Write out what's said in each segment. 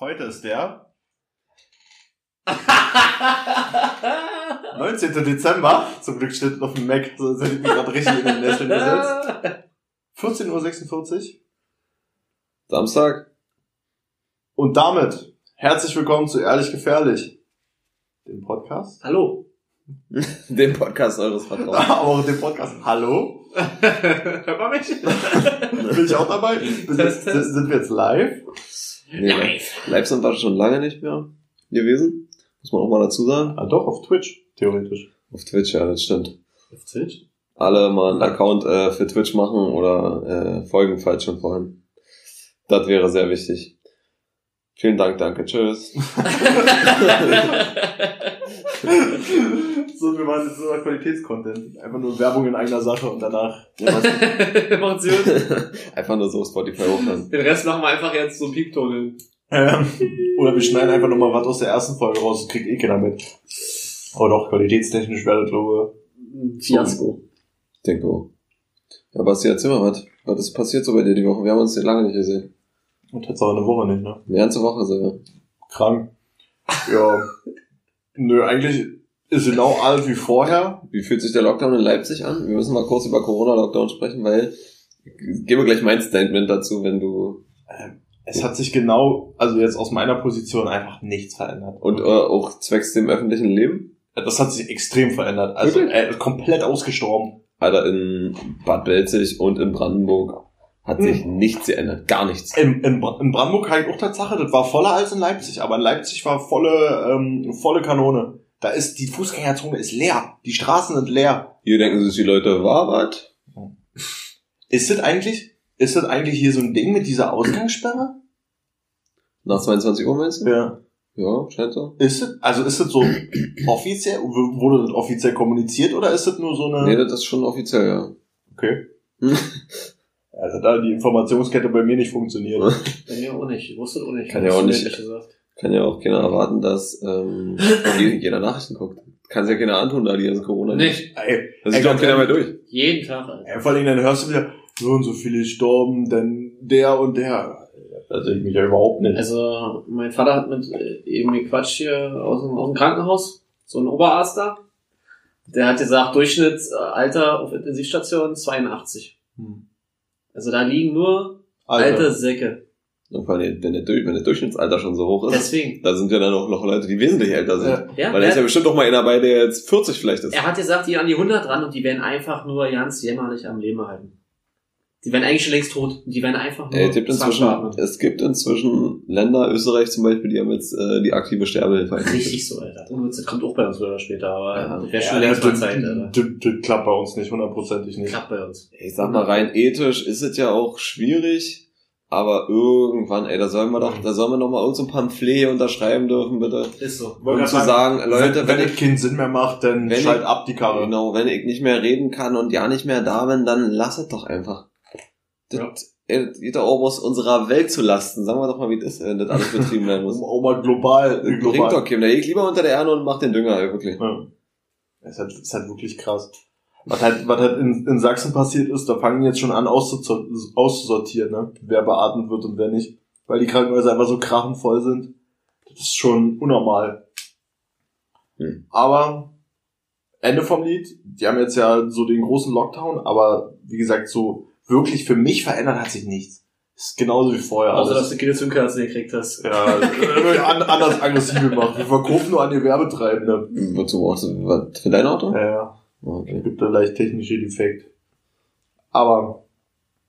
Heute ist der 19. Dezember. Zum Glück steht auf dem Mac, sonst hätte ich mich gerade richtig in den Nesseln gesetzt. 14.46 Uhr. Samstag. Und damit herzlich willkommen zu Ehrlich Gefährlich, dem Podcast. Hallo. Den Podcast eures Vertrauens. Aber auch dem Podcast. Hallo? Hört man mich? Bin ich auch dabei? Sind, sind wir jetzt live? Nee, live. live sind wir schon lange nicht mehr gewesen. Muss man auch mal dazu sagen. Ah, doch, auf Twitch, theoretisch. Auf Twitch, ja, das stimmt. Auf Twitch? Alle mal einen Account äh, für Twitch machen oder äh, folgen, falls schon vorhin. Das wäre sehr wichtig. Vielen Dank, danke, tschüss. so, wir machen jetzt nur Qualitätscontent. Einfach nur Werbung in eigener Sache und danach. Macht's gut. Einfach nur so Spotify hochladen. Den Rest machen wir einfach jetzt so Piepton hin. Ähm, Oder wir schneiden einfach nochmal was aus der ersten Folge raus und kriegt eh keiner mit. Aber doch, qualitätstechnisch wäre das, glaube Fiasko. Ich denke auch. Ja, Basti, erzähl mal was. Was ist passiert so bei dir die Woche? Wir haben uns lange nicht gesehen. Und jetzt aber eine Woche nicht, ne? Eine ganze Woche sogar. Krank. Ja. Nö, eigentlich ist genau alles wie vorher. Wie fühlt sich der Lockdown in Leipzig an? Wir müssen mal kurz über Corona-Lockdown sprechen, weil ich gebe gleich mein Statement dazu, wenn du Ähm, Es hat sich genau, also jetzt aus meiner Position einfach nichts verändert. und äh, auch zwecks dem öffentlichen Leben. Das hat sich extrem verändert. Also äh, komplett ausgestorben. Alter, in Bad Belzig und in Brandenburg hat sich nichts geändert. Gar nichts. In, in, in Brandenburg kann ich auch Tatsache, das war voller als in Leipzig, aber in Leipzig war volle, ähm, volle Kanone. Da ist, die Fußgängerzone ist leer. Die Straßen sind leer. Hier denken sich die Leute, war was? Ist das eigentlich, ist das eigentlich hier so ein Ding mit dieser Ausgangssperre? Nach 22 Uhr meinst du? Ja. Ja, scheint so. Ist das, also ist das so offiziell, wurde das offiziell kommuniziert oder ist das nur so eine, Nee, das ist schon offiziell, ja. okay. Also da die Informationskette bei mir nicht funktioniert. Bei mir auch nicht. Ich wusste auch nicht. Kann ja auch nicht. Kann ja auch keiner erwarten, dass ähm, je- jeder Nachrichten guckt. Kann ja keiner antun, da die ganze Corona Nicht. Ey, Da sieht ganz keiner mehr durch. Jeden Tag, Alter. ey, vor allem dann hörst du wieder, so und so viele gestorben, denn der und der. Also ich mich ja überhaupt nicht. Also, mein Vater hat mit äh, eben gequatscht hier aus dem, aus dem Krankenhaus. So ein Oberarzt da. Der hat gesagt, Durchschnittsalter auf Intensivstation 82. Hm. Also da liegen nur alte Säcke. Und vor allem, wenn der, Durch- wenn der Durchschnittsalter schon so hoch ist, Deswegen. da sind ja dann auch noch Leute, die wesentlich älter sind. Ja. Ja, Weil da ist ja bestimmt auch mal einer dabei, der jetzt 40 vielleicht ist. er hat gesagt, die an die 100 dran und die werden einfach nur ganz jämmerlich am Leben halten. Die werden eigentlich schon längst tot. Die werden einfach nur Ey, es, gibt inzwischen, es gibt inzwischen Länder, Österreich zum Beispiel, die haben jetzt äh, die aktive Sterbehilfe. Richtig so, Alter. Das kommt auch bei uns früher oder später, aber Ja. das wäre schon Ja, längst das, mal Zeit, Alter. das, das klappt bei uns nicht, hundertprozentig nicht. Klappt bei uns. Ich sag mal, rein ethisch ist es ja auch schwierig, aber irgendwann, ey, da sollen wir doch, da sollen wir noch mal irgend so ein Pamphlet unterschreiben dürfen, bitte. Ist so. Um zu sagen, Leute, wenn, wenn ich, keinen Sinn mehr macht, dann schalt ich- ab die Karre. genau, wenn ich nicht mehr reden kann und ja nicht mehr da bin, dann lass es doch einfach. Das, Ja. ey, das geht doch auch aus unserer Welt zu lasten. Sagen wir doch mal, wie das ist, wenn das alles betrieben werden muss. Auch mal global. Das bringt global. doch keinem. Der liegt lieber unter der Erde und macht den Dünger, ey, wirklich. Ja. Das ist halt, das ist halt wirklich krass. Was halt, was halt in, in Sachsen passiert ist, da fangen jetzt schon an auszusortieren, ne? wer beatmet wird und wer nicht. Weil die Krankenhäuser einfach so krachenvoll sind. Das ist schon unnormal. Hm. Aber Ende vom Lied, die haben jetzt ja so den großen Lockdown, aber wie gesagt, so wirklich für mich verändert hat sich nichts. Ist genauso wie vorher. Außer, dass alles. du keine Zündkerzen gekriegt hast. Ja, äh, an, anders aggressiv gemacht. Wir verkaufen nur an die Werbetreibende. Wozu brauchst du, was, für dein Auto? Ja, ja. Okay. gibt da leicht technische Defekt. Aber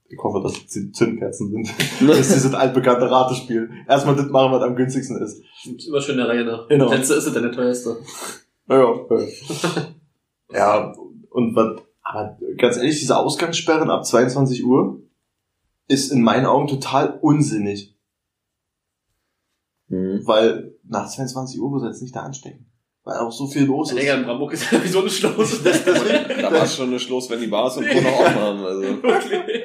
ich hoffe, dass es die Zündkerzen sind. das ist dieses altbekannte Ratespiel. Erstmal das machen, was am günstigsten ist. Immer schön der Reihe nach. Genau. Letzte ist es dann der teuerste. Ja, ja. ja, und was, aber ganz ehrlich, diese Ausgangssperren ab 22 Uhr ist in meinen Augen total unsinnig. Hm. Weil nach 22 Uhr muss er jetzt nicht da anstecken. Weil auch so viel los ist. Digga, in Brandenburg ist ja wie so eine Schloss. Da war es schon eine Schluss, wenn die Bars und Co. noch aufhaben. Also. Wirklich.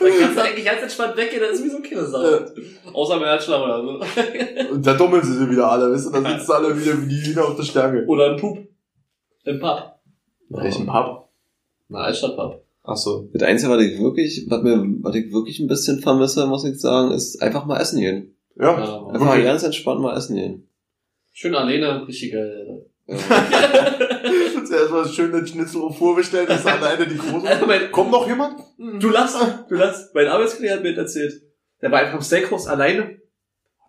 Da kannst du eigentlich ganz entspannt weggehen, das ist wie so ein Kindersaal. Außer im Herzschlag oder so. Und da dummeln sie sich wieder alle, weißt du? Da sitzen alle wieder wie die Hühner auf der Stange. Oder ein Pup. Im Pub. Welchen Pub? Na, Altstadtpub. Ach so. Das Einzige, was ich wirklich, was mir, was ich wirklich ein bisschen vermisse, muss ich sagen, ist einfach mal essen gehen. Ja. Ja. Einfach mal ganz entspannt mal essen gehen. Schön alleine, richtig geil. Ja. Zuerst mal schön den Schnitzel auf vorbestellt, ist alleine die große. Alter, mein, Kommt noch jemand? du lachst, du lachst. Mein Arbeitskollege hat mir erzählt. Der war einfach im Steakhouse alleine.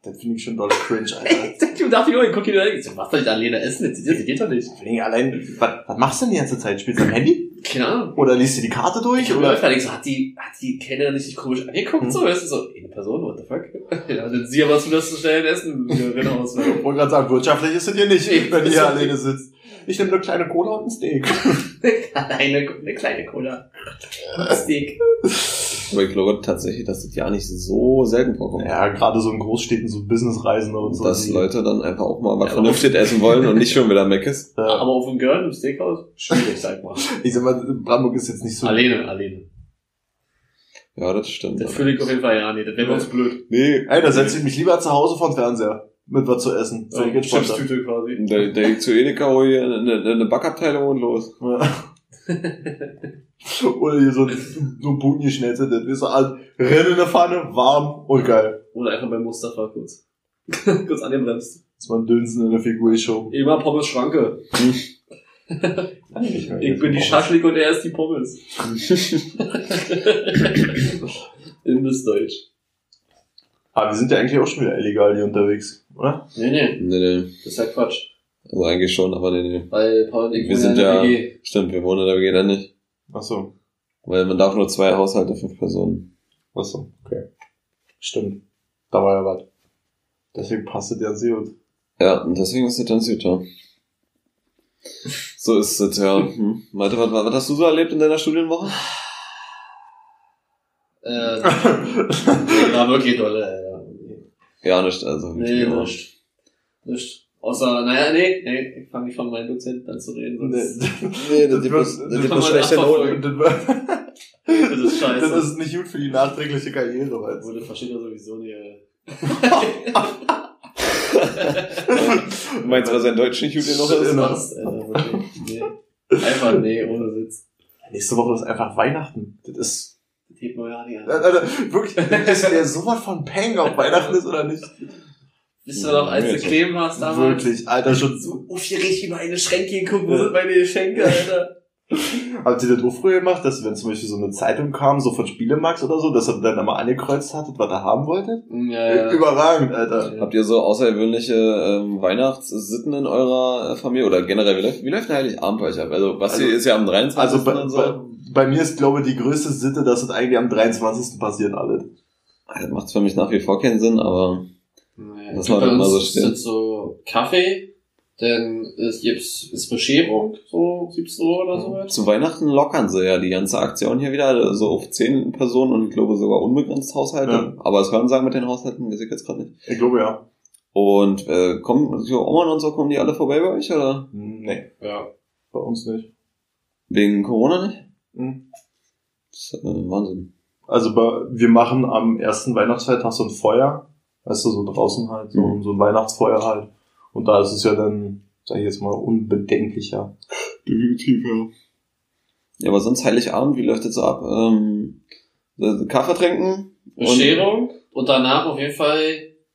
Das finde ich schon doll cringe, Alter. Ich darf ich ich guck ihn an. Ich so, mach doch nicht alleine essen, das das geht doch nicht. Vor allem allein, was, was machst du denn die ganze Zeit? Spielst du am Handy? Keine Ahnung. Oder liest du die Karte durch? Ich Oder? Ich so, hat die, hat die Kellnerin nicht sich komisch angeguckt, so, weißt du, so, eine Person, what the fuck? Ja, dann sie aber zu das zu schnell Essen, genau, aus. Ich wollte gerade sagen, wirtschaftlich ist es hier nicht, Nee, wenn ihr hier alleine nicht. sitzt. Ich nehme eine kleine Cola und ein Steak. Eine, eine kleine Cola. Steak. Aber ich glaube tatsächlich, dass das ja nicht so selten vorkommt. Ja, gerade so in Großstädten, so Businessreisende und so. dass die- Leute dann einfach auch mal was Ja, vernünftig essen wollen und nicht schon wieder Mac ist. äh, Aber auf dem Girl im Steakhouse? Schwierig, sag mal. ich sag mal, Brandenburg ist jetzt nicht so. Alleine, alleine. Ja, das stimmt. Das fühle ich auf jeden Fall, ja, nee, das wäre zu blöd. Nee, Ey, da setze ich mich lieber zu Hause vor den Fernseher. Mit was zu essen. Sehr Ja. Chipstüte quasi. der, der geht zu Edeka, hol hier eine, eine, eine Backabteilung und los. Ja. Oder hier so ein, so ein Putin geschnetzeltes, das ist halt, renn in der Pfanne, warm und geil. Oder einfach bei Mustafa kurz. kurz angebremst. Das war ein Dünsen in der Figur schon. Immer Pommes Schranke. Ich bin die Schaschlik und er ist die Pommes. Imbissdeutsch. Aber wir sind ja eigentlich auch schon wieder illegal hier unterwegs, oder? Nee, nee, Nee, nee. das ist ja Quatsch. Also eigentlich schon, aber nee, nee. Weil Paul und ich Wir sind in der ja, WG. stimmt, wir wohnen in der WG dann nicht. Ach so. Weil man darf nur zwei Haushalte, fünf Personen. Ach so, okay. Stimmt. Da war ja was. Deswegen passt es ja sehr gut. Ja, und deswegen ist es dann Südter. So ist es, ja. Hm. Malte, was, was hast du so erlebt in deiner Studienwoche? Äh, nee, war wirklich dolle, Alter. Ja, nicht, also. Nee, ja. nicht. Nicht. Außer, naja, nee, nee, ich fange nicht von meinem Dozenten an zu reden, sonst Nee, das das schlechte. Noten. Das ist scheiße. Das ist nicht gut für die nachträgliche Karriere, weißt Wurde versteht er sowieso nicht, Du meinst, was ein Deutsch nicht gut genug ist? Genau. Passt, Alter, wirklich. Nee. Einfach nee, ohne Witz. Nächste Woche ist einfach Weihnachten. Das ist, Das hebt man ja nicht an. Alter, wirklich, ist der sowas von Peng, ob Weihnachten ist oder nicht. Wisst ihr noch, als du Clem warst damals? Wirklich, Alter, schon So aufgeregt über eine Schränke geguckt, wo sind meine Geschenke, Alter? Habt ihr das auch früher gemacht, dass wenn zum Beispiel so eine Zeitung kam, so von Spielemax oder so, dass ihr dann einmal angekreuzt hattet, was ihr haben wolltet? Ja, ja. Überragend, Alter. Habt ihr so außergewöhnliche ähm, Weihnachtssitten in eurer äh, Familie oder generell, wie läuft, wie läuft denn Heiligabend bei euch ab? Also, Basti Also- ist ja am 23. Also bei, und so. bei, bei mir ist, glaube ich, die größte Sitte, dass es eigentlich am 23. passiert alles. Das macht für mich nach wie vor keinen Sinn, aber Naja, Das war immer so still. das so Kaffee, dann ist, gibt's, ist Bescherung, so 17 Uhr oder so. zu Weihnachten lockern sie ja die ganze Aktion hier wieder, so auf 10 Personen und ich glaube sogar unbegrenzt Haushalte. Ja. Aber das hören sagen mit den Haushalten, weiß ich jetzt gerade nicht. Ich glaube ja. Und äh, kommen so Oman und so, kommen die alle vorbei bei euch oder? Nee, Ja. bei uns nicht. Wegen Corona nicht? Hm. Das ist, äh, Wahnsinn. Also bei, wir machen am ersten Weihnachtsfeiertag so ein Feuer. Weißt du, so draußen halt, so, Mhm. so ein Weihnachtsfeuer halt. Und da ist es ja dann, sag ich jetzt mal, unbedenklicher. Definitiv, ja. Ja, aber sonst Heiligabend, wie läuft das so ab? Ähm, äh, Kaffee trinken? Bescherung und danach auf jeden Fall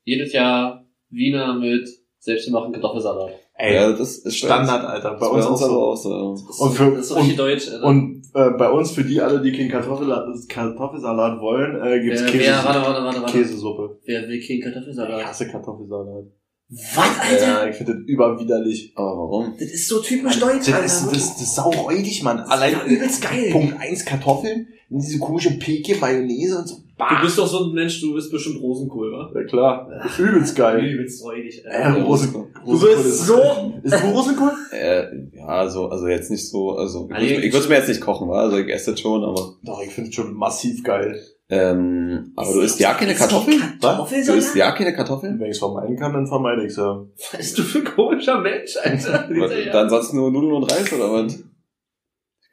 jedes Jahr Wiener mit selbstgemachten Kartoffelsalat. Ey, ja, das ist Standard, Alter. Bei uns so. auch so. Das Und ist, für- das ist so richtig deutsch, Alter. Und äh, bei uns, für die alle, die keinen Kartoffelsalat, Kartoffelsalat wollen, äh, gibt's wer, Käse, wer, warte, warte, warte, warte. Käsesuppe. Wer will keinen Ich Kartoffelsalat? hasse Kartoffelsalat. Was, Alter? Ja, ich finde das überwiderlich. Aber warum? Das ist so typisch deutsch, Das Alter. ist, das, das ist sauräudig, Mann. Das Allein übelst geil. Punkt eins Kartoffeln, und diese komische Peke, Mayonnaise und so. Du bist doch so ein Mensch, du bist bestimmt Rosenkohl, wa? Ja klar. Übelst geil. Übelst räudig, Äh, Alter. Rosen, Du bist so... Ist du Rosenkohl? Äh, ja, so, also jetzt nicht so, also ich, Also ich würde es mir jetzt nicht kochen, wa? also ich esse das schon, aber Doch, ich finde es schon massiv geil. Ähm, aber du isst ja keine Kartoffeln? Du Kartoffelsalat? isst ja keine Kartoffeln? Wenn ich es vermeiden kann, dann vermeide ich es ja. Was bist du für ein komischer Mensch, Alter? Dann sonst nur Nudeln und Reis oder was?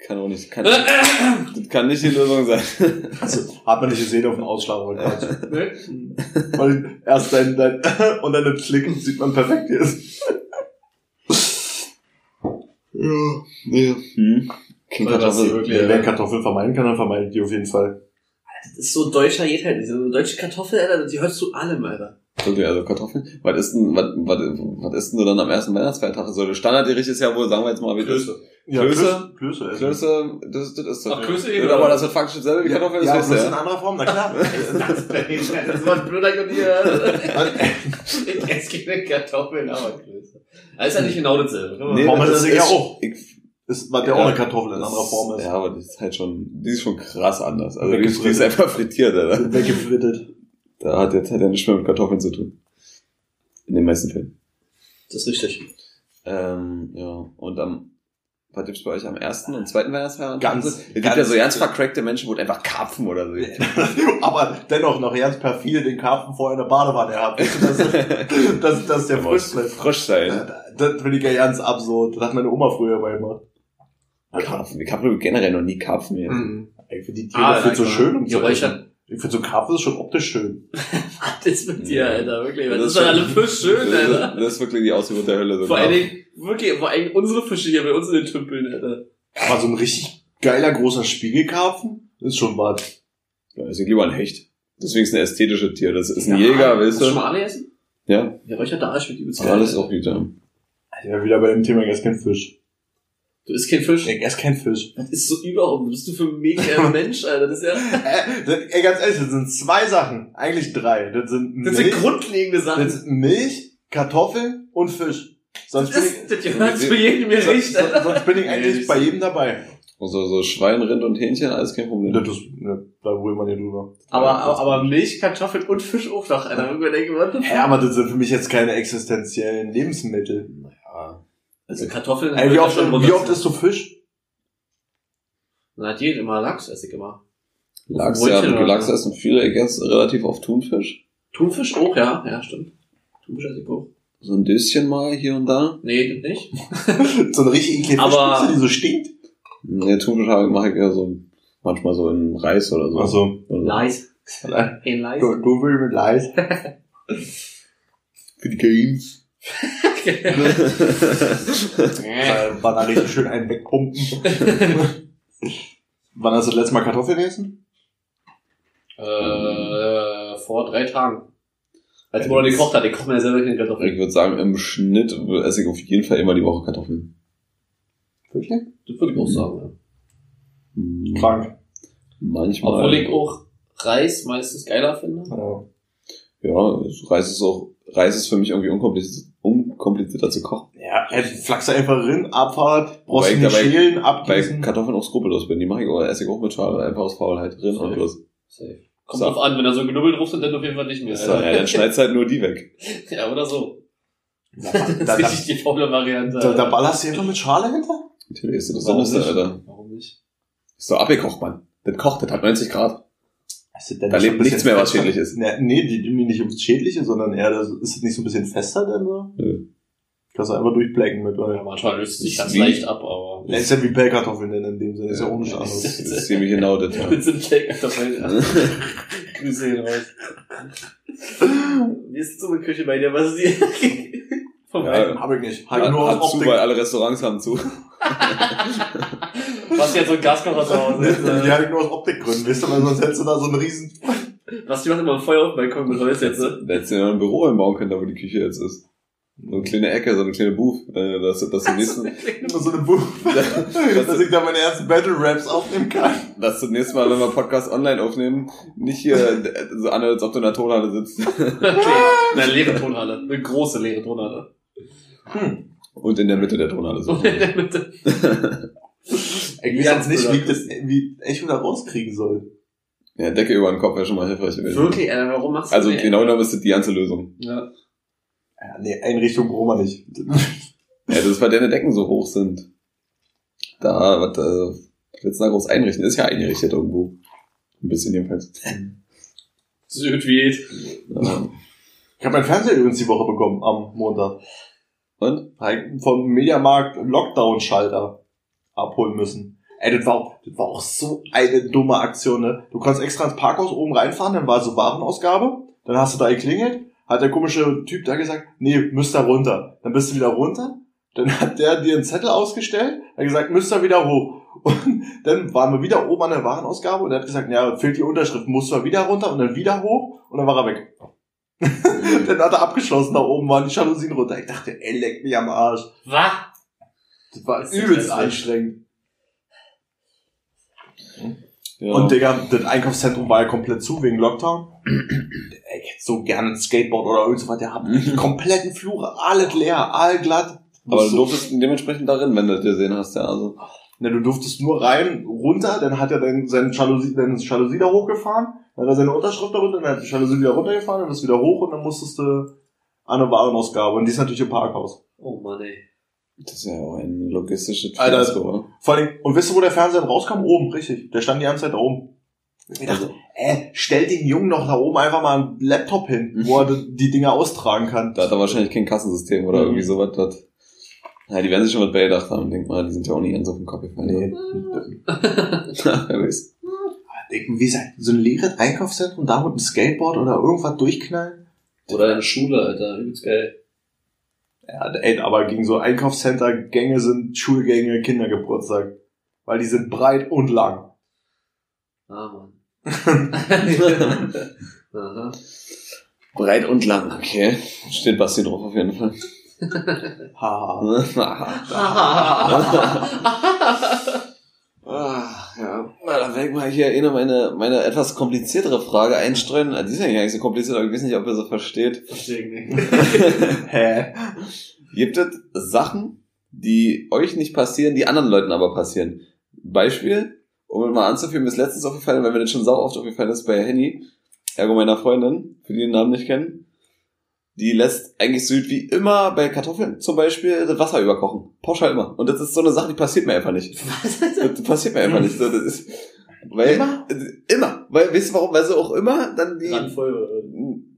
Kann auch nicht, kann, das kann nicht die Lösung sein. Also, hat man nicht gesehen auf dem Ausschlag, aber Quatsch. Ne? Weil erst dein, dein und dann das Klicken sieht man perfekt jetzt. Ja, nee. Hm. Kein Weil das hier Kartoffel. wer Kartoffeln vermeiden kann, dann vermeidet die auf jeden Fall. Das ist so deutscher geht halt nicht. So eine deutsche Kartoffel, Alter, die hörst du allem, Alter. Wirklich, also Kartoffeln. Was ist denn, was, was, was ist denn du dann am ersten Weihnachtsfeiertag? So, das Standardgericht ist ja wohl, sagen wir jetzt mal, wie das Ja, Klöße? Klöße. Klöße, das, das ist Ach, Klöße ja, eben, aber das wird faktisch dasselbe wie Kartoffeln, Ja, das bloß weißt in ja. anderer Form, na klar. Das, das war ein blöder Ich esse keine Kartoffeln, aber Klöße. Das ist ja nicht genau dasselbe. Nee, das ist ja ist- auch. Ich, Ist, was ja Ja. auch eine Kartoffel in anderer Form ist. Ja, aber das ist halt schon, die ist schon krass anders. Also die, die ist einfach frittiert, Alter. Weggefrittet. Da hat jetzt halt ja nichts mehr mit Kartoffeln zu tun. In den meisten Fällen. Das ist richtig. Ähm, ja. Und am, was gibt's bei euch am ersten und zweiten Weihnachtsfeiertag? Ganz- Es gibt ganz- ja so ganz vercrackte Menschen, wo einfach Karpfen oder so. Aber dennoch noch ganz perfide den Karpfen vorher in der Badewanne haben. Das, das, das ist der Der frisch bleibt. frisch sein. Das finde ich ja ganz absurd. Das hat meine Oma früher mal gemacht. Karpfen. Ich habe generell noch nie Karpfen mehr. Mhm. Ich finde die Tiere Ah, viel zu lecker. schön. um essen. Ich finde so Karpfen ist schon optisch schön. Was ist mit dir, Ja. Alter? Wirklich. Das Das ist ist doch alle Fisch schön, das, Alter. das ist wirklich die Ausübung der Hölle. So Vor allen. Dingen, wirklich, vor allem unsere Fische hier bei uns in den Tümpeln, Alter. Aber so ein richtig geiler großer Spiegelkarpfen ist schon was. Ja, ich lieber ein Hecht. Deswegen ist es ein ästhetisches Tier. Das ist ein Jäger, weißt Hast du schon du? mal alle essen? Ja, Geräucherter Arsch mit übelst alles auch wieder. Ja, wieder bei dem Thema, ich esse kein Fisch. Du isst kein Fisch? Ich esse kein Fisch. Das ist so überhaupt, bist du für ein mega Mensch, Alter? Das ist ja, Äh, ey, ganz ehrlich, das sind zwei Sachen. Eigentlich drei. Das sind das sind grundlegende Sachen. das sind Milch, Kartoffeln und Fisch. Sonst bin Das, ich, das gehört zu jedem Gericht, sonst, Alter. sonst bin ich eigentlich Nee, bei jedem dabei. Also so Schwein, Rind und Hähnchen, alles kein Problem. Das ist, ne, da will man ja drüber. Aber, aber, aber Milch, Kartoffeln und Fisch auch noch, Alter. Ja, aber das sind für mich jetzt keine existenziellen Lebensmittel. Also Kartoffeln Ey, wie oft, schon wie oft isst du Fisch? Na, hat jeder immer Lachs, esse ich immer. Lachs, ja, Lachs essen viele, ich esse relativ oft Thunfisch. Thunfisch auch, ja. Ja, stimmt. Thunfisch esse ich auch. So ein Döschen mal hier und da. Nee, das nicht. So eine richtig eklige Aber- Fischspitze, die so stinkt? Nee, Thunfisch habe- mache ich eher so manchmal so in Reis oder so. Also, Oder so. Leis. du, Ein Leis. du willst mit Leis. Für die Games. War da richtig schön einen wegpumpen. Wann hast du das letzte Mal Kartoffeln gegessen? äh, vor drei Tagen. Als Bruder gekocht hat, ich koche mir ja selber keine ich Kartoffeln. würde sagen, im Schnitt esse ich auf jeden Fall immer die Woche Kartoffeln. Wirklich? Das würde ich auch sagen, ja. Hm, Krank. Manchmal. Obwohl ich auch Reis meistens geiler finde. Ja. Ja, Reis ist auch, Reis ist für mich irgendwie unkompliziert, unkomplizierter zu kochen. Ja, äh, flachst du einfach rein, Abfahrt, brauchst du ich nicht dabei- schälen, Bei abgießen. Kartoffeln auch skrupellos bin. Die mache ich auch, esse ich auch mit Schale, einfach aus Faulheit drin und los. Safe. Kommt drauf an, wenn da so Knubbel drauf sind, dann auf jeden Fall nicht mehr. So, ja, dann schneidest halt nur die weg. ja, oder so. Da, Das ist richtig die faule Variante. da, da ballerst du einfach mit Schale hinter? Natürlich ist das Warum Sinneste, nicht? Alter. Warum nicht? Ist so abgekocht, Mann. Das kocht, das hat 90 Grad. Ist das denn Da lebt nichts mehr, was schädlich ist. Nee, nee, die die nicht ums Schädliche, sondern eher, das, ist es nicht so ein bisschen fester denn so? Nö. Kannst du einfach durchblecken mit, Ja, weil. manchmal löst es sich ganz leicht ab, aber. Das ist ja wie Pellkartoffeln denn in dem Sinne, ist ja auch nichts Das ist ziemlich genau das, ja. Mit so einem Cake-Kartoffeln. Grüße hin raus. Wie ist so eine Küche bei dir? Was ist die? Vom Ja. Wein. Hab ich nicht. Hab ich nur hat zu, weil alle Restaurants haben zu. Was jetzt so ein Gaskocher zu Hause ist. Die äh, hatte ich nur aus Optikgründen, weißt du, weil sonst hättest du da so einen riesen... Was, die macht immer ein Feuer auf dem Balkon mit Holz jetzt, ne? Da hättest du ja noch ein Büro hinbauen können, da wo die Küche jetzt ist. So eine kleine Ecke, so eine kleine Booth. Äh, dass, dass, du nächsten, Immer so eine Buch, dass ich da meine ersten Battle-Raps aufnehmen kann. dass du nächstes Mal, wenn wir Podcast online aufnehmen, nicht hier äh, so an, als ob du in der Tonhalle sitzt. Eine leere Tonhalle. Eine große leere Tonhalle. Und in der Mitte der Tonhalle so. Und in der Mitte. Ich weiß jetzt nicht, wie ich das wie Echo da rauskriegen soll. Ja, Decke über den Kopf wäre schon mal hilfreich gewesen. Wirklich, Alter, warum machst du Also das? genau genommen ist das die ganze Lösung. Ja. Ja, nee, Einrichtung brauchen wir nicht. Ja, das ist, weil deine Decken so hoch sind. Da, was, äh, willst du da groß einrichten? Ist ja eingerichtet irgendwo. Ein bisschen jedenfalls. Südwied. Ja. Ich habe mein Fernseher übrigens die Woche bekommen, am Montag. Und? Ich Vom Mediamarkt Lockdown-Schalter abholen müssen. Ey, das war, das war auch so eine dumme Aktion, ne? Du konntest extra ins Parkhaus oben reinfahren, dann war so Warenausgabe, dann hast du da geklingelt, hat der komische Typ da gesagt, nee, müsst da runter. Dann bist du wieder runter, dann hat der dir einen Zettel ausgestellt, hat gesagt, müsst da wieder hoch. Und dann waren wir wieder oben an der Warenausgabe und er hat gesagt, ja, fehlt die Unterschrift, musst du wieder runter und dann wieder hoch und dann war er weg. Dann hat er abgeschlossen, da oben waren die Jalousien runter. Ich dachte, ey, leck mich am Arsch. Was? Das war Das übelst anstrengend. Ja. Und Digga, das Einkaufszentrum war ja komplett zu wegen Lockdown. Ey, ich hätte so gerne ein Skateboard oder irgend so was. Der hat die kompletten Flure, alles leer, all glatt. aber du so, durftest dementsprechend darin, wenn du das gesehen hast, ja. Also. ne, du durftest nur rein, runter, dann hat er dann seine Jalousie, dann ist Jalousie da hochgefahren, dann hat er seine Unterschrift da runter, dann hat Jalousie wieder runtergefahren, dann ist wieder hoch und dann musstest du an eine Warenausgabe. Und die ist natürlich im Parkhaus. Oh Mann, ey. Das ist ja auch ein logistisches Alter, Fiasko, oder? Vor allem, und wisst ihr, wo der Fernseher rauskam? Oben, richtig. Der stand die ganze Zeit da oben. Ich dachte, Also, äh, stell den Jungen doch da oben einfach mal einen Laptop hin, wo er die Dinger austragen kann. da hat er wahrscheinlich kein Kassensystem oder Mhm. irgendwie sowas. Das, ja, die werden sich schon mit beigedacht haben. Denk mal, die sind ja auch nicht ganz auf den Kopf gefallen. Nee. Wie gesagt, so ein leeres Einkaufszentrum, da mit einem Skateboard oder irgendwas durchknallen? Oder eine Schule, Alter. Übelst geil. Ja, ey, aber gegen so Einkaufscenter-Gänge sind Schulgänge Kindergeburtstag. Weil die sind breit und lang. Ah, Mann. Aha. Breit und lang, okay. Steht Basti drauf auf jeden Fall. Haha. Ah, ja. Na, dann werde ich mal hier eine meine, meine etwas kompliziertere Frage einstreuen. Ah, Die ist ja gar nicht so kompliziert, aber ich weiß nicht, ob ihr so versteht. Verstehe ich nicht. Hä? Gibt es Sachen, die euch nicht passieren, die anderen Leuten aber passieren? Beispiel, um mal anzuführen, mir ist letztens aufgefallen, weil mir das schon sau oft aufgefallen ist bei Henny, ergo meiner Freundin, für die den Namen nicht kennen, die lässt eigentlich so gut wie immer bei Kartoffeln zum Beispiel das Wasser überkochen. Pauschal immer. Und das ist so eine Sache, die passiert mir einfach nicht. Das passiert mir einfach nicht. So, das ist, weil, Immer? Immer. Weil, weißt du warum? Weil sie auch immer dann die, Randvoll.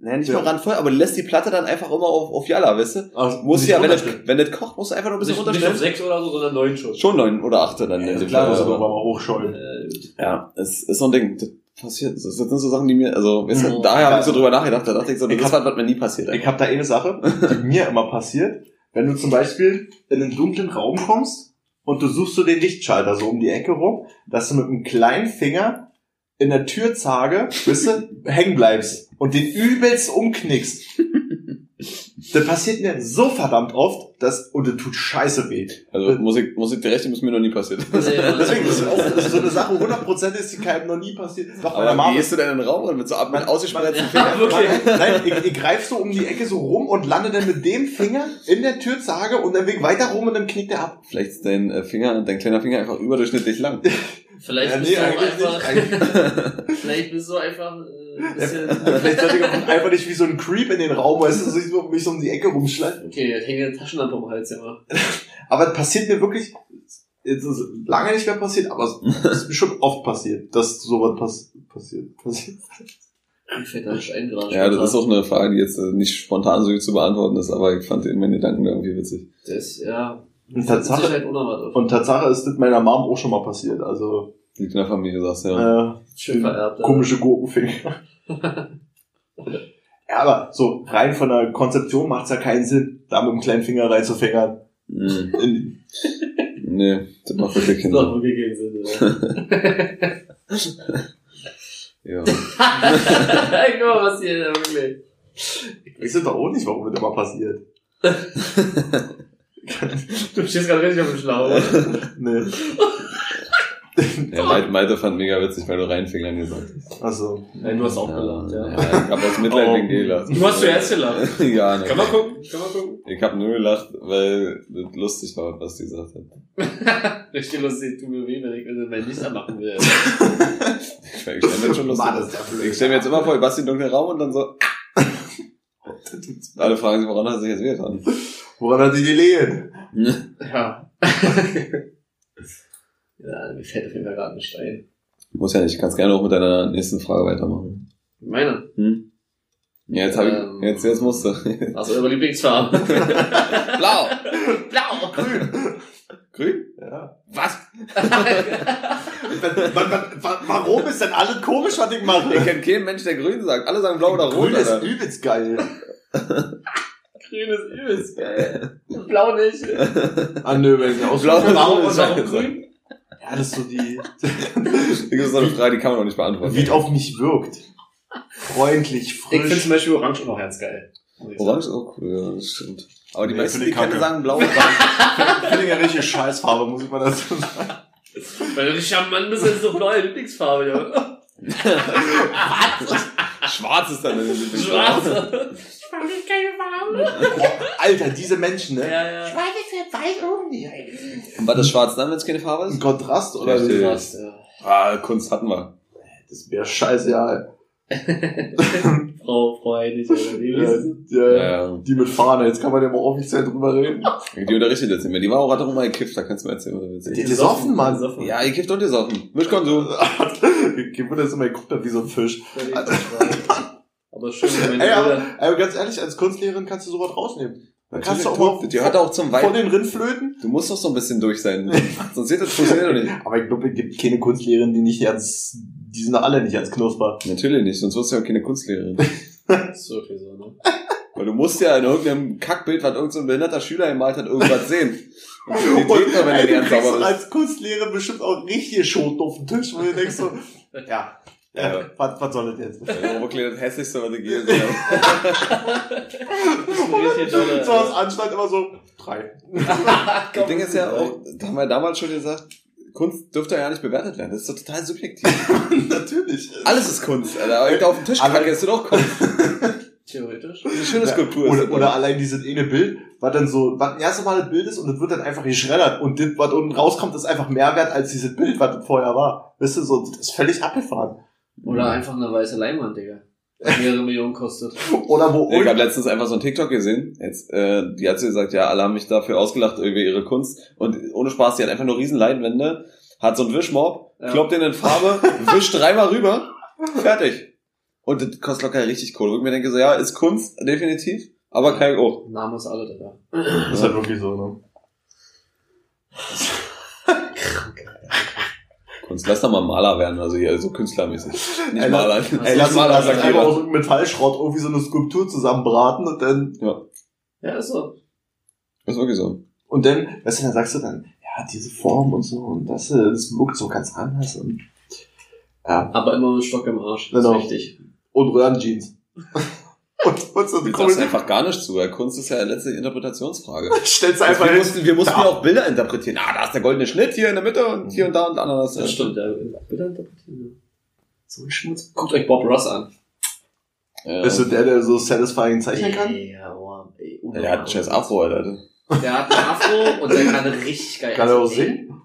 naja, nicht Ja. mal randvoll, aber die lässt die Platte dann einfach immer auf, auf Jalla, weißt du? Also, Muss ja, wenn das, runterstellen. wenn das kocht, musst du einfach noch ein bisschen Nicht, nicht auf runterstellen. sechs oder so, sondern neun schon. Schon neun oder acht dann. in Ja, dem klar, muss aber mal. Äh, Ja, es ist so ein Ding. Das passiert. Das sind so Sachen, die mir, also, weißt du, Oh. daher habe ich so drüber nachgedacht. Da dachte ich so, das Ich ist hab- was, was mir nie passiert. Ich habe da eine Sache, die mir immer passiert. Wenn du zum Beispiel in einen dunklen Raum kommst und du suchst so den Lichtschalter so um die Ecke rum, dass du mit einem kleinen Finger in der Türzage, weißt du, hängen bleibst und den übelst umknickst. Das passiert mir so verdammt oft, dass, und das tut scheiße weh. Also, Musik, Musik der Rechte ist mir noch nie passiert. Deswegen ist es auch das ist so eine Sache, 100% ist die keinem noch nie passiert. Doch, Aber Mama- wie gehst du denn in den Raum und mit so ab, mit ausgespreizten Ja, Fingern? wirklich. Nein, ich, ich greif so um die Ecke so rum und lande dann mit dem Finger in der Türzage und dann weg weiter rum und dann knickt er ab. Vielleicht ist dein äh, Finger, dein kleiner Finger einfach überdurchschnittlich lang. Vielleicht Ja, bist nee, du einfach, nicht. vielleicht bist du einfach äh, ein bisschen, Vielleicht sollte ich auch einfach nicht wie so ein Creep in den Raum, weißt du, sich so, mich so um die Ecke rumschleifen. okay, jetzt hängt eine Taschenlampe um den Hals immer. Aber es passiert mir wirklich, es ist lange nicht mehr passiert, aber es ist mir schon oft passiert, dass sowas pass passiert. passiert. Mir fällt da ein Stein gerade. Ja, das ist auch eine Frage, die jetzt äh, nicht spontan so zu beantworten ist, aber ich fand in meinen Gedanken irgendwie witzig. Das, ja. Und Tatsache, halt und Tatsache ist das meiner Mom auch schon mal passiert, also Liegt in der Familie, sagst du, ja. äh, Schön vererbt. komische Gurkenfinger. ja, aber so rein von der Konzeption macht's ja keinen Sinn, da mit dem kleinen Finger reinzufingern. In, Nee, das macht wirklich Das macht wirklich keinen Sinn. Ja. Ja. Guck mal, was hier wirklich. ich weiß doch auch nicht, warum das immer passiert. Du stehst gerade richtig auf dem Schlauch. Nee. ja Malte, Malte fand mega witzig, weil du reinfingern gesagt hast. Also, Nein, du hast auch gelacht, ja. Ja, ich hab aus Mitleid Oh. wegen dir gelacht. Du hast zuerst gelacht. ja, ne. Kann man gucken? Kann man gucken? Ich hab nur gelacht, weil das lustig war, was die gesagt hat. Richtig lustig, tut mir weh, wenn ich mein Licht anmachen will. Ich stell mir jetzt schon lustig. Mann, das ja. Ich stell mir jetzt immer vor, Basti dunklen Raum und dann so. Alle fragen sich, woran hat er sich jetzt wehgetan? Woran hat die gelegen? Ja. ja, mir fällt auf jeden Fall gerade ein Stein. Muss ja nicht, ich kann's gerne auch mit deiner nächsten Frage weitermachen. Meine. Hm? Ja, jetzt hab Ähm. ich, jetzt, jetzt musst du. Was ist eure Lieblingsfarbe? Blau! Blau! Grün? Ja. Was? Man, man, wa- warum ist denn alles komisch, was ich mache? Ich kenn keinen Mensch, der grün sagt. Alle sagen blau oder rot, Grün ist übelst geil. Grün ist übelst geil. Blau nicht. Ah, nö, wenn ich aus Blau- Warum, ist warum scheiße. grün? Ja, das ist so die, Das ist so eine Frage, die kann man auch nicht beantworten. wie es auf mich wirkt. Freundlich, Ich finde frisch. zum Beispiel Orange auch noch ganz geil. Orange ist auch cool, ja, das stimmt. Aber die Nee, meisten, die kacke. sagen blau. Finde ich ja richtig Scheißfarbe, muss ich mal dazu sagen. Weil du charmant bist, ist doch blaue Lieblingsfarbe, ja. Schwarz ist dann eine Schwarz. Alter, diese Menschen, ne? Ja, ja. Und war das schwarz dann, wenn es keine Farbe Ein ist? Kontrast oder? Richtig. Krass, ja. Ah, Kunst hatten wir. Das wäre scheiße, ja. Frau, Frau Heinig, oder wie Ja, ja, Ja, Die mit Fahne, jetzt kann man ja mal offiziell drüber reden. Die unterrichtet jetzt nicht mehr. Die war auch gerade mal gekifft, da kannst du mir erzählen, was du willst. Die ist offen, Mann. Ja, ihr kifft und ihr saufen. Mischkonsum. Ich würde das immer geguckt hat wie so ein Fisch. Aber schön, wenn Ey, aber, aber ganz ehrlich, als Kunstlehrerin kannst du sowas rausnehmen. Dann kannst du auch Natürlich, mal Die hört auch zum von Weib. den Rindflöten. Du musst doch so ein bisschen durch sein. Sonst wird das funktioniert doch nicht. Aber ich glaube, es gibt keine Kunstlehrerinnen, die nicht ganz, die sind doch alle nicht ganz knusper. Natürlich nicht, sonst wirst du ja auch keine Kunstlehrerin. Ist wirklich so, ne? Weil du musst ja in irgendeinem Kackbild, was irgendein so behinderter Schüler gemalt hat, irgendwas sehen. Und die man, wenn ey, er du nicht kriegst sauber ist. als Kunstlehrer bestimmt auch richtige Schoten auf den Tisch, wo du denkst so, ja, ja, Ja. was, was soll das jetzt? Der Oberkleid das hässlichste, was ich je gesehen Das ist toller. So aus Anstand immer so, drei. Das Ding ist ja auch, da haben wir damals schon gesagt, Kunst dürfte ja nicht bewertet werden. Das ist doch total subjektiv. Natürlich. Alles ist Kunst, Alter. Aber ich da auf den Tisch Aber- kacke, ist doch auch Kunst. Theoretisch. Eine schöne Skulptur ist Oder, das oder doch. allein dieses eine Bild, was dann so, was ein erstes Mal das Bild ist und das wird dann einfach geschreddert und das, was unten rauskommt, ist einfach mehr wert als dieses Bild, was das vorher war. Weißt du, so, das ist völlig abgefahren. Oder einfach eine weiße Leinwand, Digga. Die mehrere Millionen kostet. Oder wo Ich habe letztens einfach so ein TikTok gesehen. Jetzt, äh, die hat so gesagt, ja, alle haben mich dafür ausgelacht über ihre Kunst. Und ohne Spaß, die hat einfach nur riesen Leinwände, hat so einen Wischmob, Ja. kloppt den in Farbe, wischt dreimal rüber, fertig. Und das kostet locker richtig Kohle. Wo ich mir denke so, ja, ist Kunst, definitiv, aber kein oh. Name ist alle, Digga. das ist halt wirklich so, ne? Kunst, lass doch mal Maler werden, also hier so künstlermäßig. Nicht Ey, Maler. lass- Ey, lass Maler, lass einfach aus so Metallschrott irgendwie so eine Skulptur zusammenbraten und dann, Ja, ist so. Ist wirklich so. und dann, weißt du, dann sagst du dann, ja, diese Form und so und das, äh, das wirkt so ganz anders und, ja, Aber immer mit Stock im Arsch. Das Genau. ist wichtig. und Röhrenjeans. und, und so Du sagst einfach gar nicht zu, weil Kunst ist ja letztlich Interpretationsfrage. stellst du Also einfach wir hin. mussten, wir mussten Ja. auch Bilder interpretieren. Ah, da ist der goldene Schnitt hier in der Mitte und hier und da und Ananas. Das stimmt, ja. Bilder interpretieren, ja. So ein Schmutz. Guckt euch Bob Ross an. Ja. Bist du der, der so satisfying zeichnen kann? Ja, oh, ey, Ja, der hat einen scheiß Afro, Alter. Der hat einen Afro und der kann richtig geil. Kann er auch singen?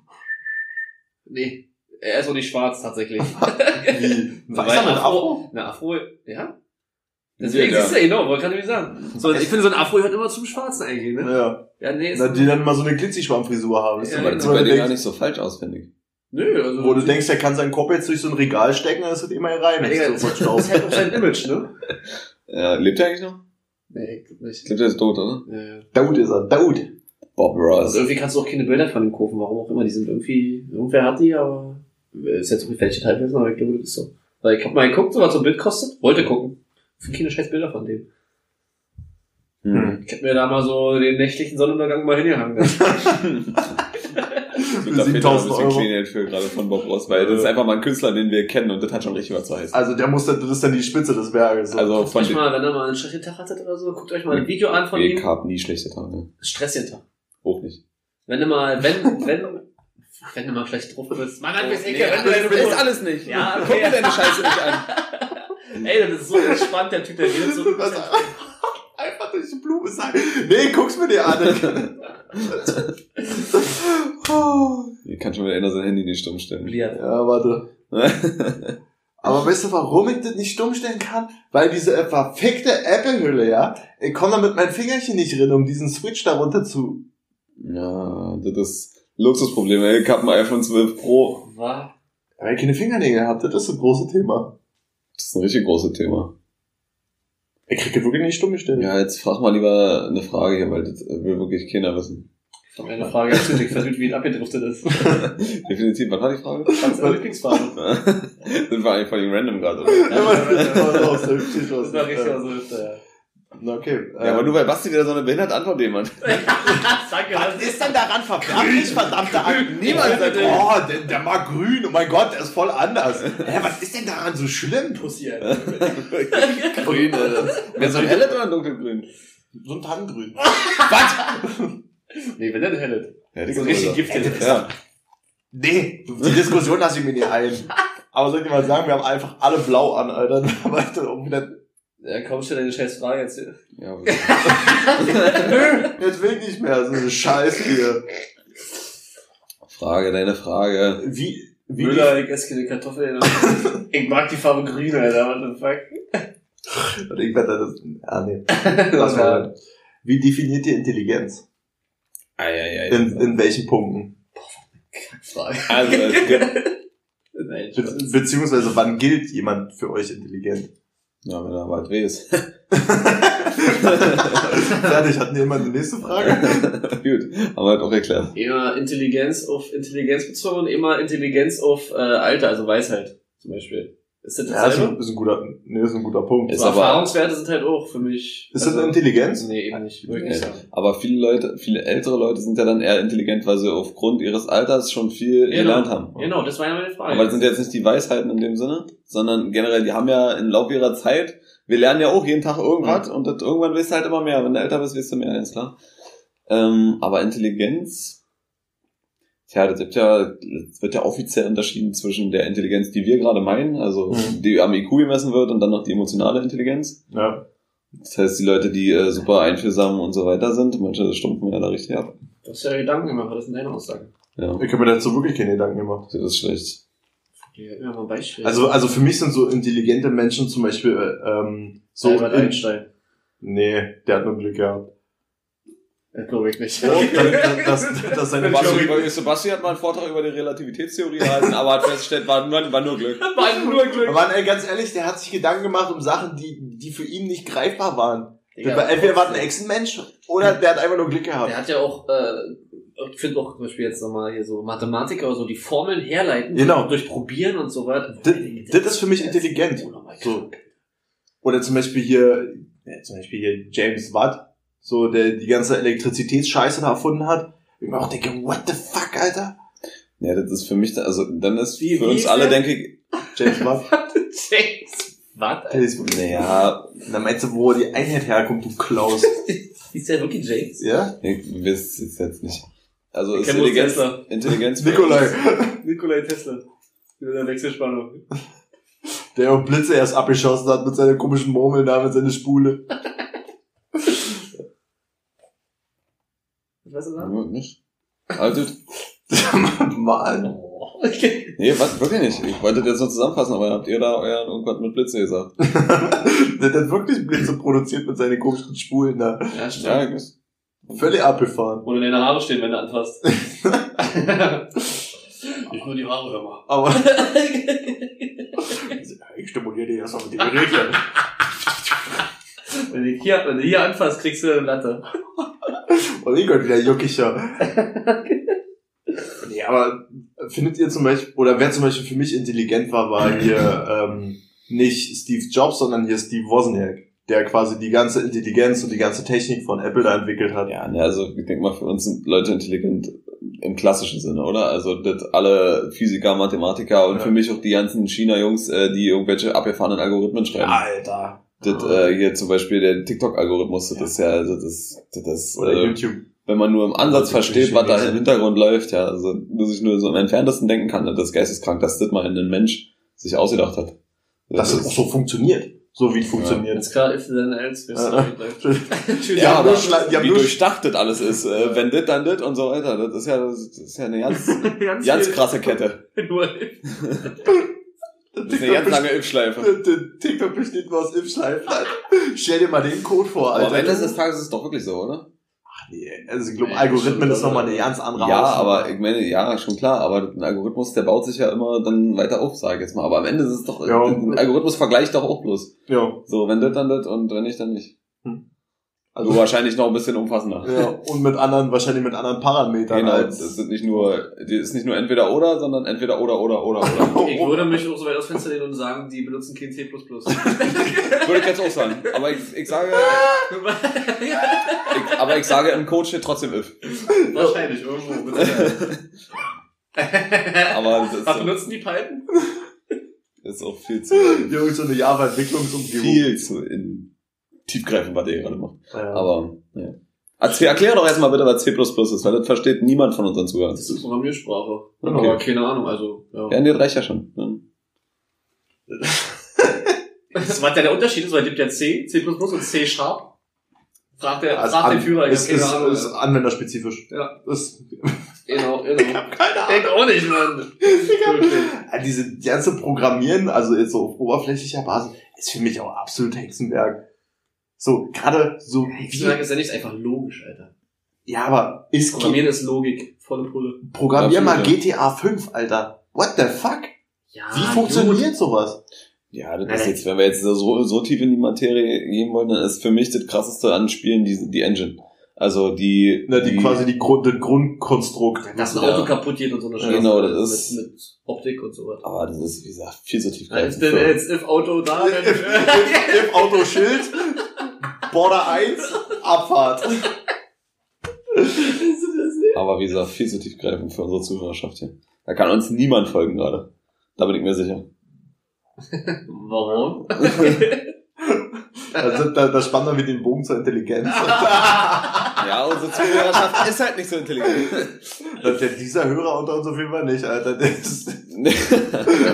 Nee. Er ist auch nicht schwarz, tatsächlich. Wie? Weiß er mit Afro? Eine Afro, ja. Deswegen Ja. siehst du, genau, wollte gerade nicht sagen. So, ich finde, so ein Afro hört immer zum Schwarzen eigentlich, ne? Ja. Ja, nee, ist Na, die dann mal so eine Glitzischwamm-Frisur haben. Ja, das du sieht bei denen gar nicht so falsch aus, finde ich. Nö, also. wo du denkst, er kann seinen Kopf jetzt durch so ein Regal stecken, dann ist das immer rein. Ja, so das ist halt auch sein Image, ne? Ja, lebt er eigentlich noch? Nee, ich glaub nicht. Ich glaube, der ist tot, oder? Ja, ja. Daud ist er, Daud. Bob Also Ross. irgendwie kannst du auch keine Bilder von ihm kaufen, warum auch immer. Die sind irgendwie, irgendwer hat die, aber ist jetzt auch nicht welche teilweise, aber ich glaube, das ist so. Weil ich hab mal geguckt, so was so ein Bild kostet, wollte gucken. Für keine scheiß Bilder von dem. Hm. Ich hab mir da mal so den nächtlichen Sonnenuntergang mal hingehangen. Ich glaub, da fehlt ein 7000 bisschen Euro. Klingel für gerade von Bob Ross, weil das ist einfach mal ein Künstler, den wir kennen und das hat schon richtig was zu heißen. Also der muss das ist dann die Spitze des Berges. So. Also von euch mal, wenn ihr mal einen schlechten Tag hattet oder so, guckt euch mal ein Video an von ich ihm. hab nie schlechte Tage. Stressigen Tag. Hoch nicht. Wenn du mal, wenn, wenn, wenn du mal schlecht drauf bist. Mann, dann bist du Nee, wenn du das deine ist alles nicht. Ja, okay. Guck mir deine Scheiße nicht an. Ey, das ist so entspannt, der Typ, der redet so. Was- Einfach durch die Blume sagen. Nee, guck's mir dir an. Oh. Ich kann schon wieder einer sein Handy nicht stumm stellen. Ja, warte. Aber weißt du, warum ich das nicht stumm stellen kann? Weil diese verfickte Apple-Hülle, ja, ich komme da mit meinen Fingerchen nicht drin, um diesen Switch darunter zu... Ja, das ist Luxusproblem. ey. Ich hab ein iPhone 12 Pro. Was? Weil ich keine Fingernägel habe, das ist das große Thema. Das ist ein richtig großes Thema. Ich krieg das wirklich nicht stumm gestellt. Ja, jetzt frag mal lieber eine Frage hier, weil das will wirklich keiner wissen. Ich hab eine Frage dazu, ich versucht, wie es abgedriftet ist. Definitiv. Was war die Frage? Was ist deine Lieblingsfarbe? Sind wir eigentlich voll random gerade, oder? Ja. Das war richtig aus der Hüfte, ja. Na, okay. Ja, aber nur weil Basti wieder so eine behinderte Antwort jemand. Danke, Was ist denn daran verwerflich, verdammte Akten? Niemand sagt, oh, der, der mag grün. Oh mein Gott, der ist voll anders. Hä, was ist denn daran so schlimm? Pussy, Grün, Alter. Wer so ein helles oder ein dunkelgrün? So ein Tannengrün. Nee, wenn dann Hellet. Ja, kommt richtig giftig. Ja. Nee, die Diskussion lasse ich mir nicht ein. Aber soll ich mal sagen, wir haben einfach alle blau an, Alter. Aber ich auch wieder, Ja, komm, stell deine scheiß Frage jetzt. ja. nö, jetzt will ich nicht mehr. So eine Scheiß hier. Frage, deine Frage. Wie, wie, Müller, ich esse keine Kartoffeln. ich mag die Farbe grün, Alter. What the fuck? Und ich wette, das, ah, nee. Lass mal. Wie definiert ihr Intelligenz? Eieiei. In, in welchen Punkten? Frage. Also, es gibt, Nein, Be beziehungsweise wann gilt jemand für euch intelligent? Ja, wenn er weit weh ist. Fertig, hatten wir immer eine nächste Frage? Gut, haben wir halt auch erklärt. Immer Intelligenz auf Intelligenz bezogen und immer Intelligenz auf äh, Alter, also Weisheit zum Beispiel. Ist das Ja, ist ein, ist ein guter, nee, ist ein guter Punkt. Ist Aber Erfahrungswerte sind halt auch für mich. Ist das eine Intelligenz? Nee, eben nicht. Würde ich nicht sagen. Aber viele Leute, viele ältere Leute sind ja dann eher intelligent, weil sie aufgrund ihres Alters schon viel Genau. gelernt haben. Genau, das war ja meine Frage. Aber das sind jetzt nicht die Weisheiten in dem Sinne, sondern generell, die haben ja im Laufe ihrer Zeit, wir lernen ja auch jeden Tag irgendwas und das, irgendwann weißt du halt immer mehr. Wenn du älter bist, weißt du mehr, ist klar. Ähm, aber Intelligenz, tja, das gibt ja, wird ja offiziell unterschieden zwischen der Intelligenz, die wir gerade meinen, also Mhm. die am IQ gemessen wird und dann noch die emotionale Intelligenz. Ja. Das heißt, die Leute, die äh, super einfühlsam und so weiter sind, manche stumpfen ja da richtig ab. Du hast ja Gedanken gemacht, das sind deine Aussagen. Ja, Ich habe mir dazu wirklich keine Gedanken gemacht. das ist schlecht. Ja, mal Beispiel. Also, also für mich sind so intelligente Menschen zum Beispiel, ähm, so, Albert in, Einstein. nee, der hat nur Glück gehabt. Das glaube ich nicht. Das, das, das seine Sebastian, Sebastian hat mal einen Vortrag über die Relativitätstheorie gehalten, aber hat festgestellt, war nur, war nur Glück. War nur Glück. Aber ey, ganz ehrlich, der hat sich Gedanken gemacht um Sachen, die, die für ihn nicht greifbar waren. Der war, entweder war ein Echsenmensch oder der hat einfach nur Glück gehabt. Der hat ja auch, äh, ich finde auch zum Beispiel jetzt nochmal hier so Mathematiker oder so, die Formeln herleiten. Genau. Durch Probieren und so weiter. Das- das ist für mich intelligent. So. Oder zum Beispiel hier, ja, zum Beispiel hier James Watt, so der die ganze Elektrizitätsscheiße da erfunden hat. Ich mir auch denke, what the fuck, Alter? Ja, das ist für mich, da- also dann ist Wie- für wie uns ist alle, der? denke ich, James Watt. James. Was? Der ist, naja, na meinst du, wo die Einheit herkommt, du Klaus? Ist der wirklich James? Ja? ich weiß es jetzt nicht. Also Ich ist Intelligenz. Intelligenz Nikolai. Nikolai Tesla. Mit der Wechselspannung. Der auch Blitze erst abgeschossen hat mit seiner komischen Murmel da, mit seiner Spule. Was weißt du da? Ja, nicht. Also, Mann. Oh, okay. nee, was, wirklich nicht. Ich wollte das jetzt nur zusammenfassen, aber habt ihr da euren irgendwas mit Blitze gesagt? Der hat wirklich Blitze produziert mit seinen komischen Spulen da. Ja, stimmt. Ja, ich weiß. Völlig abgefahren. Wo deine Haare stehen, wenn du anfasst. ich nur die Haare, hör mal. Aber ich stimuliere dich erstmal mit den Geräten. Wenn du hier, wenn du hier anfasst, kriegst du eine Latte. Ich werd wieder juckischer. nee, aber findet ihr zum Beispiel, oder wer zum Beispiel für mich intelligent war, war hier ähm, nicht Steve Jobs, sondern hier Steve Wozniak, der quasi die ganze Intelligenz und die ganze Technik von Apple da entwickelt hat. Ja, ne, also ich denke mal, für uns sind Leute intelligent im klassischen Sinne, oder? Also das alle Physiker, Mathematiker und Ja. für mich auch die ganzen China-Jungs, äh, die irgendwelche abgefahrenen Algorithmen schreiben. Alter. Das, äh, hier zum Beispiel der TikTok-Algorithmus, das ist ja, also das, das, das Oder äh, YouTube. wenn man nur im Ansatz die versteht, was da im Hintergrund läuft, ja, also nur sich nur so im Entferntesten denken kann, das ist geisteskrank, dass das mal ein Mensch sich ausgedacht hat. Dass es auch so funktioniert. So wie es funktioniert. Ganz klar, if then else, Ja. Ja, aber wie durchdacht das alles ist, äh, wenn dit, dann dit und so weiter, das ist ja, das ist ja eine ganz, ganz, ganz krasse Kette. Nur Das ist eine ganz lange Impfschleife. TikTok besteht nur aus Impfschleifen. Stell dir mal den Code vor, Aber Alter. am Ende des Tages ist es doch wirklich so, oder? Ach nee, also ich glaube, Nee, Algorithmen ist nochmal oder? eine ganz andere Ja, Hausnummer. aber ich meine, ja, schon klar, aber ein Algorithmus, der baut sich ja immer dann weiter auf, sage ich jetzt mal. Aber am Ende ist es doch, Ja. ein Algorithmus vergleicht doch auch bloß. Ja. So, wenn das, dann das und wenn nicht, dann nicht. Also wahrscheinlich noch ein bisschen umfassender. Ja, und mit anderen, wahrscheinlich mit anderen Parametern Genau, als. das sind nicht nur, die ist nicht nur entweder oder, sondern entweder oder oder oder oder. Ich würde mich auch so weit aus Fenster lehnen und sagen, die benutzen kein C++. Würde ich jetzt auch sagen. Aber ich, ich sage, ich, aber ich sage im Code steht trotzdem if. Wahrscheinlich, irgendwo. Aber das ist, Was so, benutzen die Python? ist auch viel zu, Irgend so eine Java-Entwicklungsumgebung. viel zu in tiefgreifend, was ihr gerade macht. Ja. Aber, ja. Erzähl, erklär doch erstmal bitte, was C++ ist, weil das versteht niemand von unseren Zuhörern. Das ist eine Programmiersprache. Okay. Aber keine Ahnung, also, ja. Ja, nee, das reicht ja schon. Das, was ja der Unterschied ist, weil es gibt ja C, C++ und C Sharp. Fragt der, Also fragt an- den Führer, ich ist, hab keine ist, Ahnung. ist anwenderspezifisch. Ja. Das, Genau, genau. ich hab keine Ich auch nicht, Mann. Wirklich. Ja, Diese ganze Programmieren, also jetzt so auf oberflächlicher Basis, ist für mich auch absolut Hexenwerk. So, gerade so, Hexenwerk ist ja nicht einfach logisch, Alter. ja, aber ist, Programmieren ist Logik. Volle Pulle. programmier mal Absolut, GTA 5, Alter. What the fuck? Ja, Wie funktioniert sowas? Ja, das Nein, ist jetzt, wenn wir jetzt so, so tief in die Materie gehen wollen, dann ist für mich das krasseste an Spielen die, die Engine. Also die, Na, die, quasi die Grund, das Grundkonstrukt. Dass ein Ja. Auto kaputt geht und so eine Ja, genau, das mit, ist- Mit, mit Optik und so was. aber das ist, wie gesagt, viel zu tief. Ist denn jetzt if Auto da? Im, im, im Autoschild, Border 1, Abfahrt. Aber wie gesagt, viel zu tiefgreifend für unsere Zuhörerschaft hier. Da kann uns niemand folgen gerade. Da bin ich mir sicher. Warum? Also, da, da spannt man mit dem Bogen zur Intelligenz. Ja, unsere Zuhörerschaft ist halt nicht so intelligent. Der, dieser Hörer unter uns auf jeden Fall nicht, Alter. Der, ist,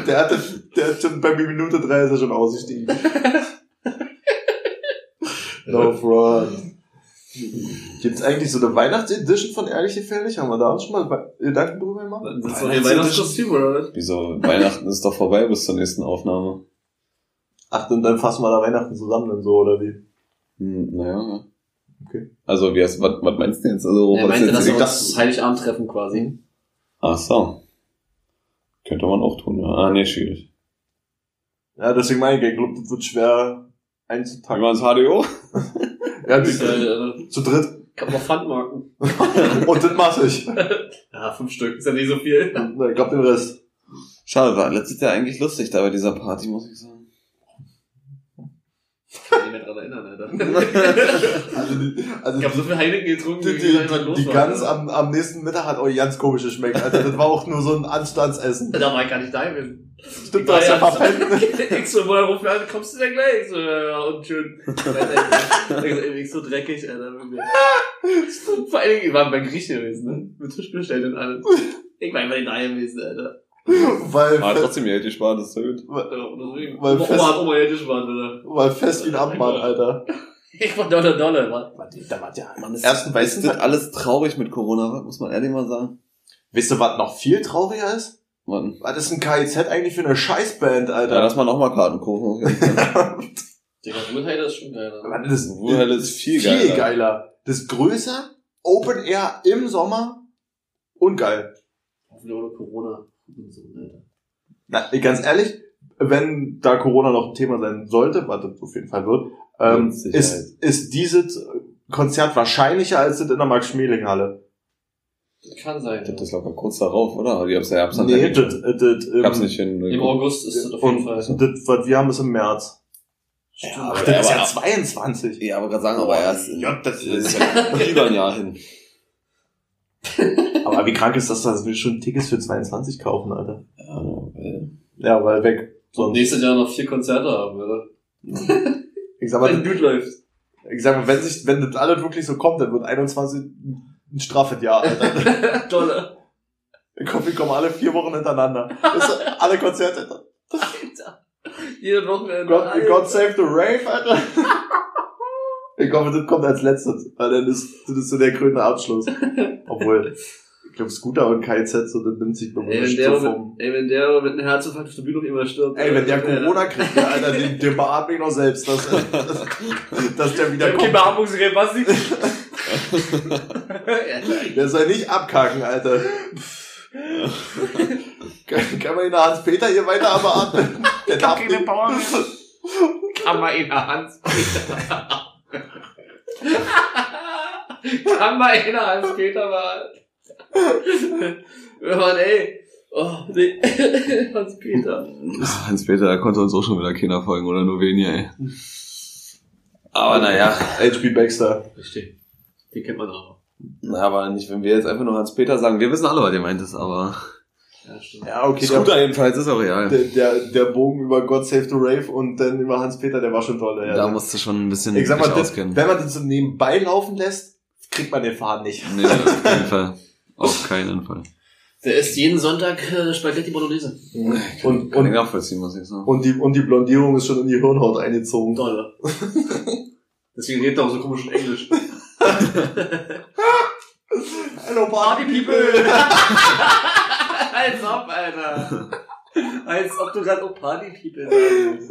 der, hatte, der hat schon bei Minute 3 ist er schon ausgestiegen. No fraud. Gibt's eigentlich so eine Weihnachtsedition von Ehrliche Fällig? Haben wir da uns schon mal Gedanken drüber gemacht? Dann sitzt doch ihr Weihnachtskostüm, oder was? Wieso? Weihnachten ist doch vorbei bis zur nächsten Aufnahme. Ach, und dann fassen wir da Weihnachten zusammen dann so, oder wie? Hm, naja, ja. Okay. Also, wie heißt, was, was meinst du jetzt? Also, Er was meinte, jetzt dass wir das Heiligabend treffen quasi. Ach so. Könnte man auch tun, ja. Ah, nee, schwierig. Ja, deswegen meine ich, ich glaube, das wird schwer Wie einzutakten. man ins HDO? Ja, Das die, äh, zu dritt. kann man Pfandmarken. Und das mach ich. Ja, fünf Stück, ist ja nicht so viel. Na, Ich glaub den Rest. Schade, war letztes Jahr eigentlich lustig da bei dieser Party, muss ich sagen. Ich kann mich nicht mehr dran erinnern, Alter. Also, die, also Ich hab so viel Heineken getrunken, die, wie die, die, die war. Gans am, am nächsten Mittag hat auch ganz komisch geschmeckt, Alter. Das war auch nur so ein Anstandsessen. Da war ich gar nicht da gewesen. Stimmt, du hast ja verpennt. Ich so, woher ruft an, kommst du denn gleich? Ich so, ja, ja, und schön. Ich so, dreckig, Alter. Vor allen Dingen, wir waren bei Griechen gewesen, ne? Mit Tisch bestellt und alles. Ich war immer nicht da gewesen, Alter. Weil, Aber trotzdem Geld gespart, das ist deswegen. Weil Oma, fest- Oma hat Oma Geld gespart, Alter. weil fest wie ein Abmann, Alter. Ich war Dollar, Dollar, Mann. Da war ja Mann, ist, Ersten ist Weißen das alles traurig mit Corona, muss man ehrlich mal sagen. Wisst ihr, was noch viel trauriger ist? Mann. Was ist ein KIZ eigentlich für eine Scheißband, Ja, Alter? lass mal nochmal Karten kaufen. Digga, Wohlheide ist schon geil, Alter. Was ist ist viel viel geiler. geiler. Das ist größer, Open Air im Sommer und geil. Hoffentlich ohne Corona. Na, ganz ehrlich, wenn da Corona noch ein Thema sein sollte, was das auf jeden Fall wird, ähm, ist, ist dieses Konzert wahrscheinlicher als das in der Max-Schmeling-Halle. Das kann sein. Das ja. ist locker kurz darauf, oder? Die hab's ja hab's Nee, das, äh, das, ähm, Gab's nicht hin. Im August ist das auf jeden und Fall. das, was wir haben, ist im März. Stimmt. aber Ach, das ist ja 22. Ja, aber gerade sagen, aber erst Ja, das ist ja über ein Jahr hin. Aber wie krank ist das, dass wir schon Tickets für 22 kaufen, Alter? Ja, weil, Ja, weil weg. Sonst. nächstes Jahr noch vier Konzerte haben, oder? Ich sag Wenn mal, gut läuft. ich sag mal, wenn sich, wenn das alles wirklich so kommt, dann wird 21 ein straffes Jahr, Alter. Dollar. Ich hoffe, wir kommen alle vier Wochen hintereinander. Das alle Konzerte. Alter. Jede Wochenende. God, Alter. God save the rave, Alter. Ich hoffe, das kommt als letztes, weil dann ist, das ist so der grüne Abschluss. Obwohl, ich glaube, Scooter und KZ, so, das nimmt sich bewusst mit, vom, ey, wenn der mit einem Herzinfarkt auf der Bühne noch immer stirbt. Ey, wenn der. Corona kriegt, der, Alter, den, den beatme ich noch selbst, dass, dass, dass der wieder Der kommt. Beatmungsgerät, was nicht? Der soll nicht abkacken, Alter. kann, kann man ihn nach Hans-Peter hier weiter beatmen? Der darf nicht. Power mehr. Kann man in der Hand. Kann mal einer Hans-Peter mal. Ja, Mann, ey. Oh, nee. Hans-Peter. Hans-Peter, da konnte uns auch schon wieder keiner folgen oder nur weniger, ey. Aber naja. HB Baxter. Richtig. Den kennt man auch. Na, aber nicht, wenn wir jetzt einfach nur Hans-Peter sagen. Wir wissen alle, was ihr meint ist, aber. Ja, stimmt. Ja, okay. Scooter jedenfalls ist auch real. Der, der, der Bogen über God Save the Rave und dann über Hans-Peter, der war schon toll. Ja. Da musst du schon ein bisschen ich sag mal, das, auskennen. wenn man das so nebenbei laufen lässt, kriegt man den Faden nicht. Nee, auf keinen Fall. Auf keinen Fall. Der isst jeden Sonntag äh, Spaghetti Bolognese. Und, Kann ich und, nachvollziehen, muss ich sagen. und, die, und die Blondierung ist schon in die Hirnhaut eingezogen. Dolle. Deswegen redet er auch so komisch in Englisch. Hello Party People! Als ob, Alter. Als ob du gerade auch Party People sagst.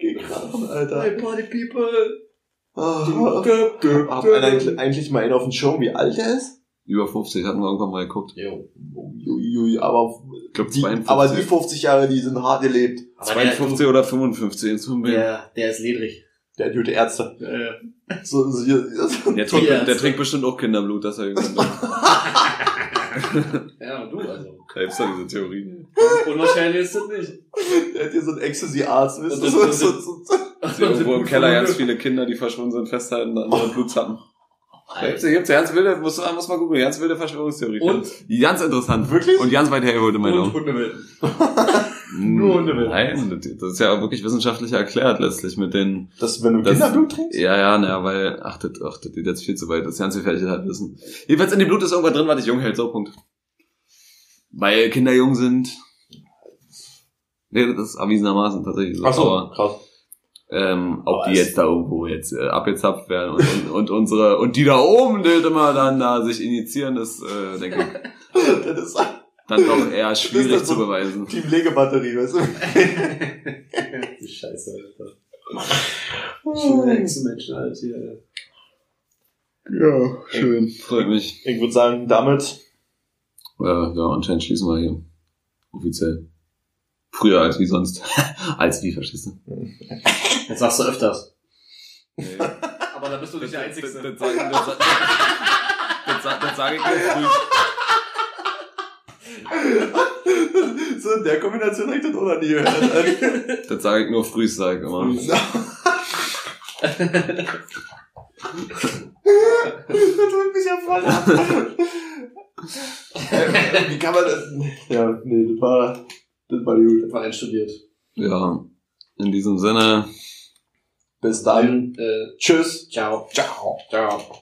Geh krachen, Alter. Hey, Party People! Ah, Hat einer eigentlich, mal einen auf dem Schirm, wie alt er ist? Über 50 hatten wir irgendwann mal geguckt. Jo. Uiuiui, aber, Ich glaube die, 52. aber die 50 Jahre, die sind hart gelebt. Aber 52 oder 55 in Zumbi. Der, der, der ist ledrig. Der hat gute Ärzte. Ja, ja. So, so, hier, so. Der, trinkt, Tierärzte. der trinkt bestimmt auch Kinderblut, dass er irgendwann ja, und du also. Da gibt's doch diese Theorie. Unwahrscheinlich ist das nicht. Der hat hier so einen Ecstasy-Arzt, du? das- So, so, so, so. Irgendwo im Keller ganz viele Kinder, die verschwunden sind, festhalten an ihren Blutzappen. Gibt's, gibt's ganz wilde, musst du muss mal googeln, ganz wilde Verschwörungstheorie. Und? Ganz interessant. Wirklich? Und ganz weit hergeholte Und Meinung. Hundewelpen. Hm, nur Hundewelpen. Nein, das ist ja wirklich wissenschaftlich erklärt letztlich mit den, Das, wenn du Das- Kinderblut trinkst? ja, ja, naja, weil, ach, das, ach, das geht jetzt viel zu weit, das ist ganz gefährliches Halbwissen. Jedenfalls in dem Blut ist irgendwas drin, was dich jung hält, so, Punkt. Weil Kinder jung sind. Nee, das ist erwiesenermaßen tatsächlich so. Ach so, krass. Ähm, ob Aber die jetzt da irgendwo jetzt äh, abgezapft werden und, und, und unsere, und die da oben, die immer dann da sich initiieren, ist, äh, denke ich, Das ist dann doch eher schwierig Das ist zu so- beweisen. Team Legebatterie, weißt du? Die Scheiße, Alter. Schöne Hexenmenschen, Alter. Hier. Ja, schön. Freut mich. Ich würde sagen, damit, Äh, ja, anscheinend schließen wir hier. Offiziell. Früher als wie sonst. als wie, verstehst du? Das sagst du öfters. Nee. Aber da bist du nicht der Einzige. Das, das, das, sag- das, sag- das, sag- das sage ich nur früh. so in der Kombination habe ich das auch noch nie gehört. Das sage ich nur früh, sag ich immer. das holt mich ja voll ab. Äh, Wie kann man das? Ja, nee, das war, das war gut. Das war einstudiert. Ja, in diesem Sinne. Bis dann. Äh, Tschüss. ciao. Ciao. Ciao.